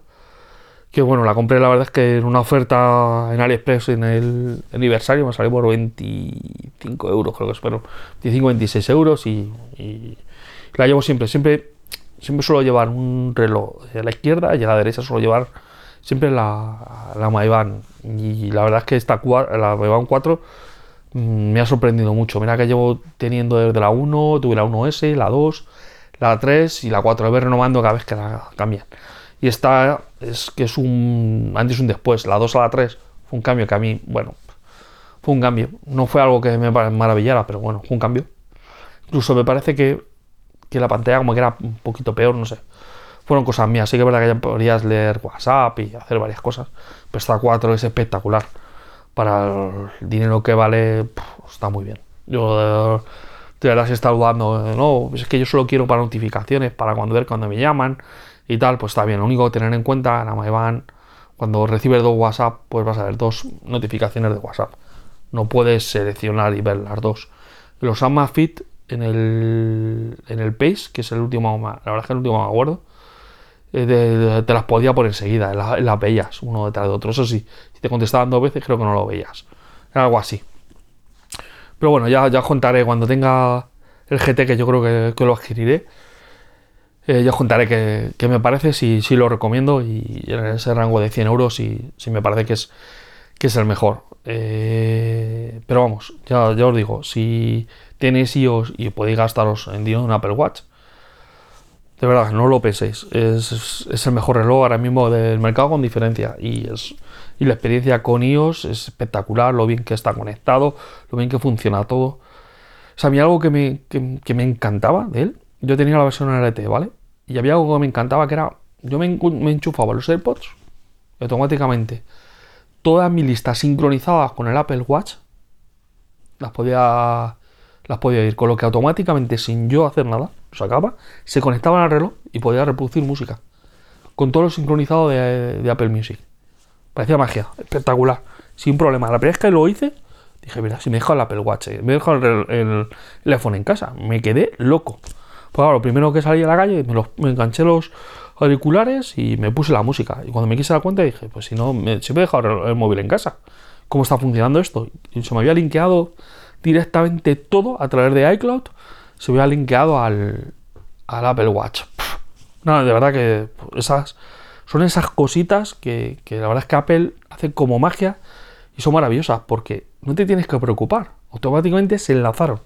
S1: que bueno, la compré la verdad es que en una oferta en AliExpress en el aniversario me salió por 25 euros, creo que espero, 25, 26 euros y, La llevo siempre, siempre, siempre suelo llevar un reloj a la izquierda y a la derecha suelo llevar siempre la, la Maiban. Y la verdad es que esta la Maiban 4 mm, me ha sorprendido mucho. Mira que llevo teniendo desde la 1, tuve la 1S, la 2, la 3 y la 4. voy renovando cada vez que la cambian. Y esta es que es un antes y un después. La 2 a la 3 fue un cambio que a mí, bueno, fue un cambio. No fue algo que me maravillara, pero bueno, fue un cambio. Incluso me parece que, que la pantalla como que era un poquito peor, no sé. Fueron cosas mías. Sí que es verdad que ya podrías leer WhatsApp y hacer varias cosas. Pero esta 4 es espectacular. Para el dinero que vale, está muy bien. Yo de verdad se está dudando. No, es que yo solo quiero para notificaciones, para cuando ver cuando me llaman y tal. Pues está bien. Lo único que tener en cuenta, más van cuando recibes dos WhatsApp, pues vas a ver dos notificaciones de WhatsApp. No puedes seleccionar y ver las dos. Los Amafit en el, en el Pace, que es el último, la verdad es que el último me acuerdo, eh, te las podía por enseguida, las, veías uno detrás de otro. Eso sí, si te contestaban dos veces, creo que no lo veías. Algo así. Pero bueno, ya, ya os contaré cuando tenga el GT, que yo creo que, lo adquiriré. Eh, ya os contaré que, me parece, si, si, lo recomiendo y en ese rango de 100 euros, si, si me parece que es, que es el mejor. Eh, pero vamos, ya, ya, os digo, si tenéis iOS y podéis gastaros en dinero un Apple Watch, de verdad, no lo penséis. Es, es, el mejor reloj ahora mismo del mercado con diferencia. Y, es, y la experiencia con iOS es espectacular, lo bien que está conectado, lo bien que funciona todo. O sea, a mí algo que me, que, me encantaba de él, yo tenía la versión LT, ¿vale? Y había algo que me encantaba que era, yo me, me enchufaba los AirPods automáticamente todas mis listas sincronizadas con el Apple Watch las podía las podía ir con lo que automáticamente sin yo hacer nada sacaba se conectaban al reloj y podía reproducir música con todo lo sincronizado de, Apple Music parecía magia espectacular sin problema la primera vez que lo hice dije mira si me dejo el Apple Watch eh, me dejo el, el, iPhone en casa me quedé loco pues claro, lo primero que salí a la calle me, enganché los auriculares y me puse la música. Y cuando me quise dar cuenta dije, pues si no, me, si me he dejado el, móvil en casa. ¿Cómo está funcionando esto? Y se me había linkeado directamente todo a través de iCloud. Se había linkeado al, al Apple Watch. No, de verdad que esas son esas cositas que, la verdad es que Apple hace como magia y son maravillosas porque no te tienes que preocupar. Automáticamente se enlazaron.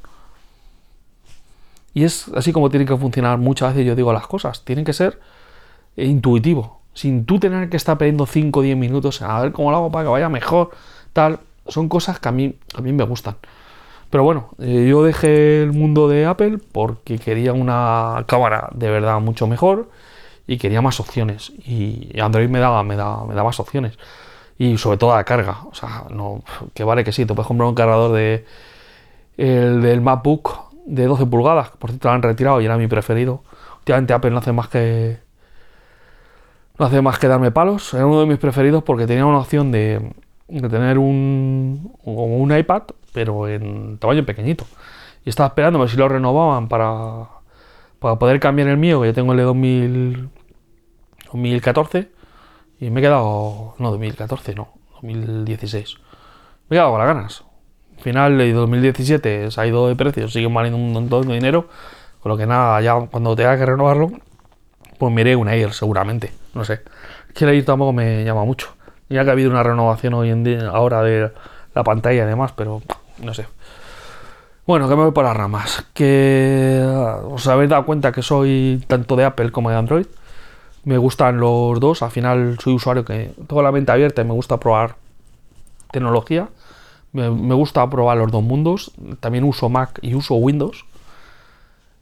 S1: Y es así como tienen que funcionar muchas veces, yo digo, las cosas. Tienen que ser intuitivo, sin tú tener que estar perdiendo 5 o 10 minutos a ver cómo lo hago para que vaya mejor, tal. Son cosas que a mí, a mí me gustan. Pero bueno, eh, yo dejé el mundo de Apple porque quería una cámara de verdad mucho mejor y quería más opciones. Y Android me da, me da, me da más opciones. Y sobre todo la carga. O sea, no, que vale que sí, te puedes comprar un cargador de el del MacBook de 12 pulgadas, por cierto lo han retirado y era mi preferido. Últimamente Apple no hace más que no hace más que darme palos. Era uno de mis preferidos porque tenía una opción de, tener un, un iPad, pero en tamaño pequeñito. Y estaba esperando a ver si lo renovaban para, para poder cambiar el mío, que yo tengo el de 2000, 2014. Y me he quedado. No, 2014, no, 2016. Me he quedado con las ganas. Al final de 2017 se ha ido de precio, sigue valiendo un montón de dinero. Con lo que nada, ya cuando tenga que renovarlo, pues miré una Air seguramente. No sé. Es que la Air tampoco me llama mucho. Ya que ha habido una renovación hoy en día, ahora de la pantalla y demás, pero no sé. Bueno, que me voy por las ramas. Que os habéis dado cuenta que soy tanto de Apple como de Android. Me gustan los dos. Al final soy usuario que tengo la mente abierta y me gusta probar tecnología. Me, me gusta probar los dos mundos. También uso Mac y uso Windows.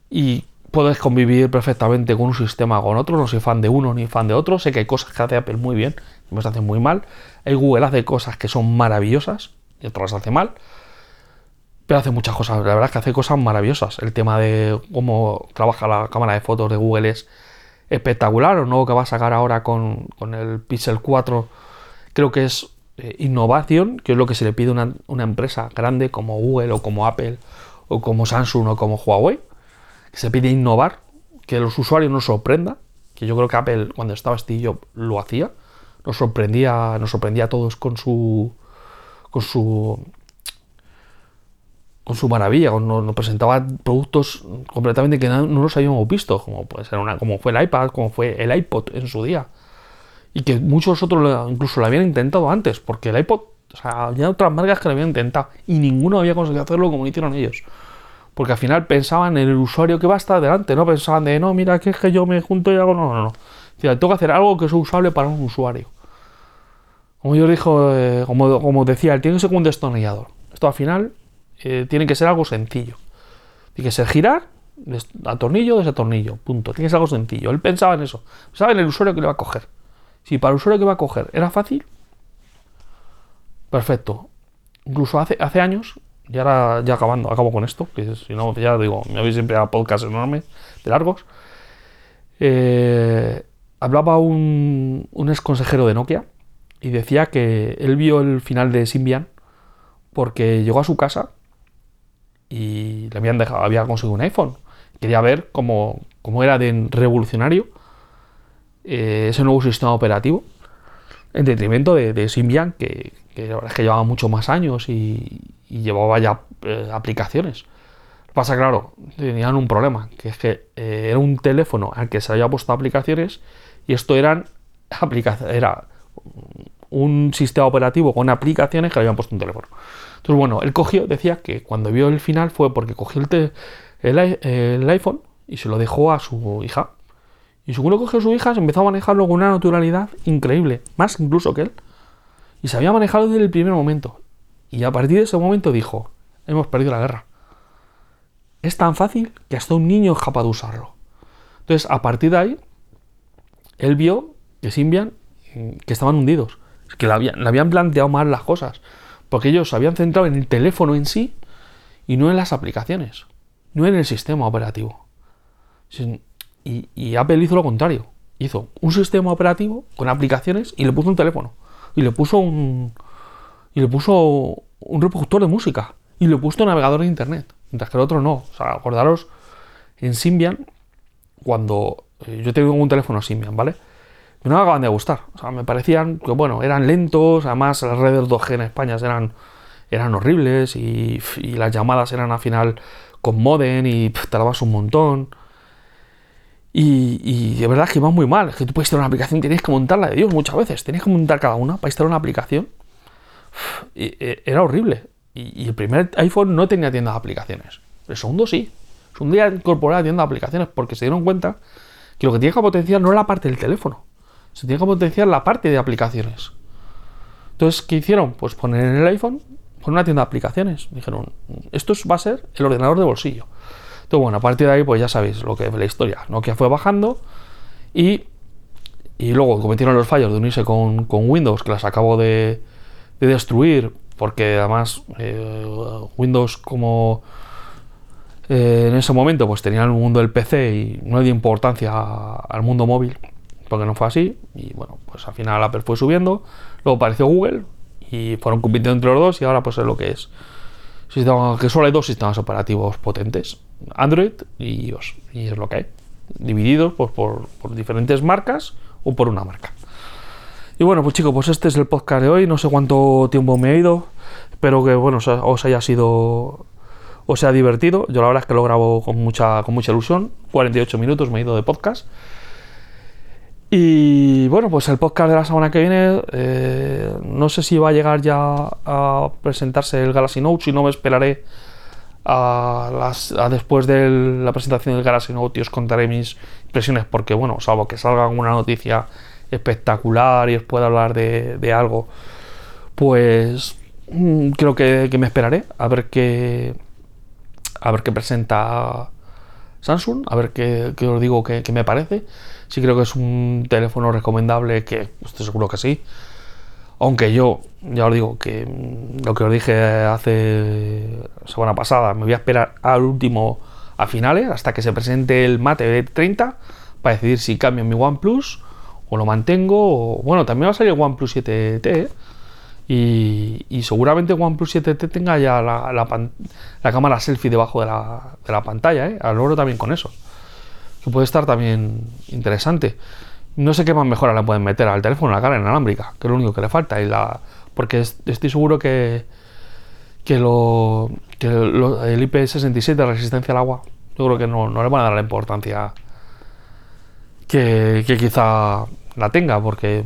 S1: Y puedes convivir perfectamente con un sistema o con otro. No soy fan de uno ni fan de otro. Sé que hay cosas que hace Apple muy bien y me hacen muy mal. El Google hace cosas que son maravillosas y otras las hace mal. Pero hace muchas cosas. La verdad es que hace cosas maravillosas. El tema de cómo trabaja la cámara de fotos de Google es espectacular. Lo nuevo que va a sacar ahora con, el Pixel 4 creo que es eh, innovación, que es lo que se le pide a una, empresa grande como Google o como Apple o como Samsung o como Huawei se pide innovar, que los usuarios nos sorprenda, que yo creo que Apple cuando estaba Steve Jobs lo hacía, nos sorprendía, nos sorprendía a todos con su con su con su maravilla, nos, presentaba productos completamente que no, los habíamos visto, como puede ser una, como fue el iPad, como fue el iPod en su día. Y que muchos otros incluso lo habían intentado antes, porque el iPod, o sea, había otras marcas que lo habían intentado y ninguno había conseguido hacerlo como hicieron ellos. Porque al final pensaban en el usuario que va a estar delante, no pensaban de, no, mira, que es que yo me junto y hago, no, no, no. tengo que hacer algo que sea usable para un usuario. Como yo dijo, eh, como, como decía, tiene que ser un destornillador. Esto al final eh, tiene que ser algo sencillo. Tiene que ser girar, a tornillo, desatornillo, punto. Tiene que ser algo sencillo. Él pensaba en eso. Pensaba en el usuario que le va a coger. Si para el usuario que va a coger era fácil, perfecto. Incluso hace, hace años, y ahora ya acabando, acabo con esto, que si no, ya digo, me habéis siempre a podcast enormes, de largos. Eh, hablaba un, un ex consejero de Nokia y decía que él vio el final de Symbian porque llegó a su casa y le habían dejado, había conseguido un iPhone. Quería ver cómo, era de revolucionario eh, ese nuevo sistema operativo en detrimento de, Symbian, que, la verdad es que llevaba mucho más años y, llevaba ya eh, aplicaciones. Pasa, claro, tenían un problema, que es que eh, era un teléfono al que se había puesto aplicaciones y esto eran aplicaciones, era un sistema operativo con aplicaciones que le habían puesto un teléfono. Entonces, bueno, él cogió, decía que cuando vio el final fue porque cogió el, el, iPhone y se lo dejó a su hija. Y según lo cogió su hija, se empezó a manejarlo con una naturalidad increíble, más incluso que él. Y se había manejado desde el primer momento. Y a partir de ese momento dijo, hemos perdido la guerra. Es tan fácil que hasta un niño es capaz de usarlo. Entonces, a partir de ahí, él vio que Symbian, que estaban hundidos que le habían, planteado mal las cosas, porque ellos se habían centrado en el teléfono en sí y no en las aplicaciones, no en el sistema operativo. Y, Apple hizo lo contrario, hizo un sistema operativo con aplicaciones y le puso un teléfono, y le puso un, y le puso un reproductor de música, y le puso un navegador de internet, mientras que el otro no. O sea, acordaros en Symbian, cuando eh, yo tengo un teléfono Symbian, ¿vale? No me acaban de gustar. O sea, me parecían que, bueno, eran lentos, además las redes 2G en España eran, eran horribles y, las llamadas eran al final con modem y tardabas un montón. Y, de verdad que iba muy mal. Es que tú puedes tener una aplicación, tienes que montarla de Dios muchas veces. Tienes que montar cada una para instalar una aplicación. E, era horrible. Y, el primer iPhone no tenía tienda de aplicaciones. El segundo sí. Es un día incorporar tienda de aplicaciones porque se dieron cuenta que lo que tiene que potenciar no es la parte del teléfono, se tiene que potenciar la parte de aplicaciones. Entonces, ¿qué hicieron? Pues poner en el iPhone, poner una tienda de aplicaciones. Dijeron, esto va a ser el ordenador de bolsillo. Entonces, bueno, a partir de ahí, pues ya sabéis lo que es la historia. Nokia fue bajando y, y luego cometieron los fallos de unirse con, Windows, que las acabo de, destruir, porque además eh, Windows como eh, en ese momento pues tenía el mundo del PC y no le dio importancia al mundo móvil porque no fue así. Y bueno, pues al final Apple fue subiendo. Luego apareció Google y fueron compitiendo entre los dos y ahora pues es lo que es. que solo hay dos sistemas operativos potentes, Android y iOS. Y es lo que hay. Divididos pues, por, diferentes marcas o por una marca. Y bueno, pues chicos, pues este es el podcast de hoy. No sé cuánto tiempo me he ido. Espero que bueno, os haya sido. Os sea divertido. Yo la verdad es que lo grabo con mucha, con mucha ilusión. 48 minutos me he ido de podcast. Y bueno, pues el podcast de la semana que viene, eh, no sé si va a llegar ya a presentarse el Galaxy Note, si no me esperaré a, las, después de la presentación del Galaxy Note y os contaré mis impresiones, porque bueno, salvo que salga una noticia espectacular y os pueda hablar de, algo, pues mm, creo que, me esperaré a ver qué a ver qué presenta Samsung, a ver qué, os digo que me parece sí creo que es un teléfono recomendable, que estoy seguro que sí. Aunque yo, ya os digo, que lo que os dije hace semana pasada, me voy a esperar al último, a finales, hasta que se presente el Mate 30, para decidir si cambio mi OnePlus o lo mantengo. O, bueno, también va a salir el OnePlus 7T, ¿eh? y, y, seguramente OnePlus 7T tenga ya la, cámara selfie debajo de la, pantalla, ¿eh? Al logro también con eso que puede estar también interesante. No sé qué más mejora le pueden meter al teléfono, la cara inalámbrica, que es lo único que le falta. Y la, porque estoy seguro que, que, lo, que el IP67 de resistencia al agua, yo creo que no, no le van a dar la importancia que, que quizá la tenga, porque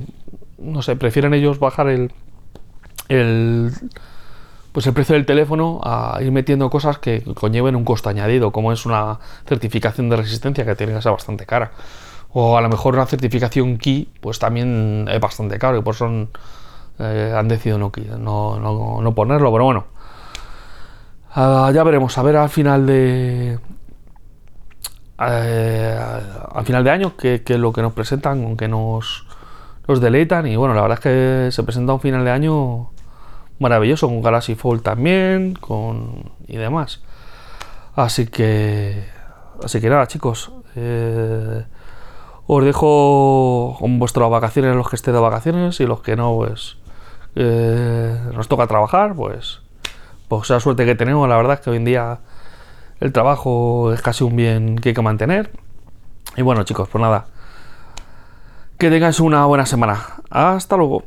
S1: no sé, prefieren ellos bajar el, el pues el precio del teléfono a ir metiendo cosas que conlleven un costo añadido, como es una certificación de resistencia que tiene que ser bastante cara. O a lo mejor una certificación key, pues también es bastante caro y por eso eh, han decidido no, no, no, ponerlo, pero bueno. Uh, ya veremos, a ver al final de. Uh, al final de año qué es lo que nos presentan, aunque nos, nos deleitan. Y bueno, la verdad es que se presenta un final de año maravilloso, con Galaxy Fold también, con y demás. Así que, así que nada, chicos, eh, os dejo con vuestras vacaciones los que esté de vacaciones y los que no, pues eh, nos toca trabajar, pues, pues la suerte que tenemos. La verdad es que hoy en día el trabajo es casi un bien que hay que mantener. Y bueno, chicos, pues nada, que tengáis una buena semana. Hasta luego.